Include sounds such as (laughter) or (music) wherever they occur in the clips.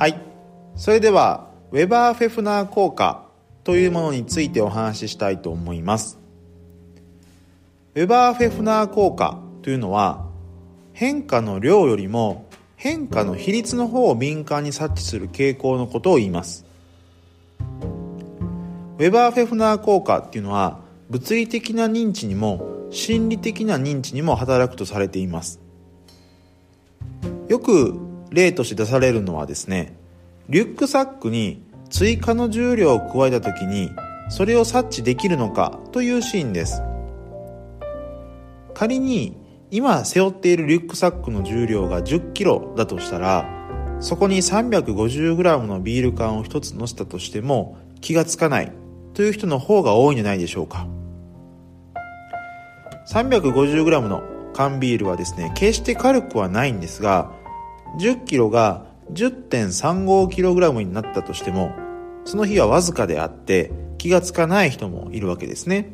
はい。それではウェバー・フェフナー効果というものについてお話ししたいと思います。ウェバー・フェフナー効果というのは変化の量よりも変化の比率の方を敏感に察知する傾向のことを言います。ウェバー・フェフナー効果っていうのは物理的な認知にも心理的な認知にも働くとされています。よく例として出されるのはですねリュックサックに追加の重量を加えた時にそれを察知できるのかというシーンです。仮に今背負っているリュックサックの重量が 10kg だとしたらそこに 350g のビール缶を1つ乗せたとしても気がつかないという人の方が多いんじゃないでしょうか。350g の缶ビールはですね決して軽くはないんですが 10kg が 10.35kg になったとしてもその日はわずかであって気がつかない人もいるわけですね。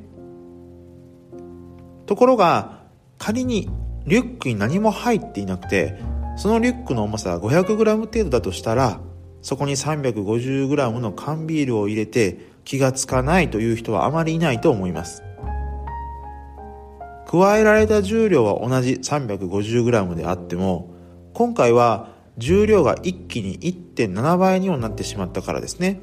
ところが仮にリュックに何も入っていなくてそのリュックの重さが 500g 程度だとしたらそこに 350g の缶ビールを入れて気がつかないという人はあまりいないと思います。加えられた重量は同じ 350g であっても今回は重量が一気に1.7倍にもなってしまったからですね。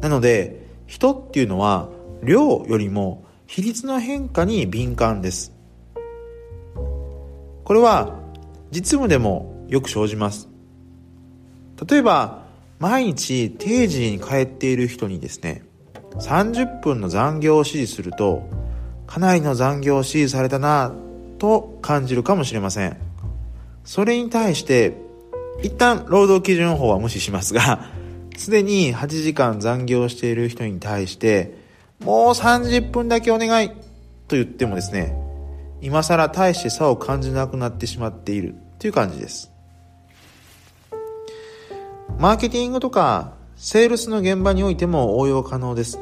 なので人っていうのは量よりも比率の変化に敏感です。これは実務でもよく生じます。例えば毎日定時に帰っている人にですね30分の残業を指示するとかなりの残業を指示されたなと感じるかもしれません。それに対して一旦労働基準法は無視しますが (laughs) すでに8時間残業している人に対してもう30分だけお願いと言ってもですね今更大して差を感じなくなってしまっているという感じです。マーケティングとかセールスの現場においても応用可能です。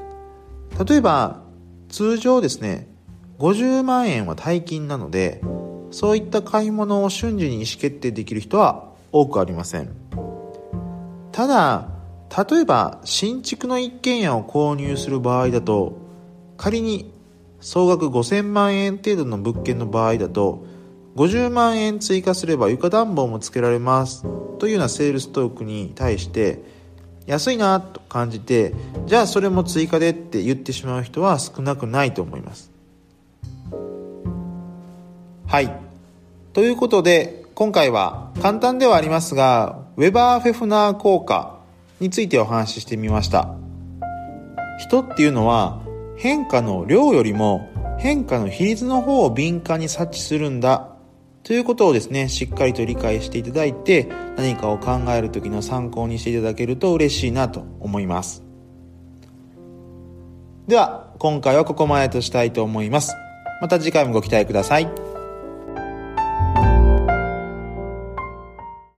例えば通常ですね50万円は大金なのでそういった買い物を瞬時に意思決定できる人は多くありません。ただ例えば新築の一軒家を購入する場合だと仮に総額5000万円程度の物件の場合だと50万円追加すれば床暖房もつけられますというようなセールストークに対して安いなと感じてじゃあそれも追加でって言ってしまう人は少なくないと思います。はい。ということで今回は簡単ではありますがウェバー・フェフナー効果についてお話ししてみました。人っていうのは変化の量よりも変化の比率の方を敏感に察知するんだということをですねしっかりと理解していただいて何かを考える時の参考にしていただけると嬉しいなと思います。では今回はここまでとしたいと思います。また次回もご期待ください。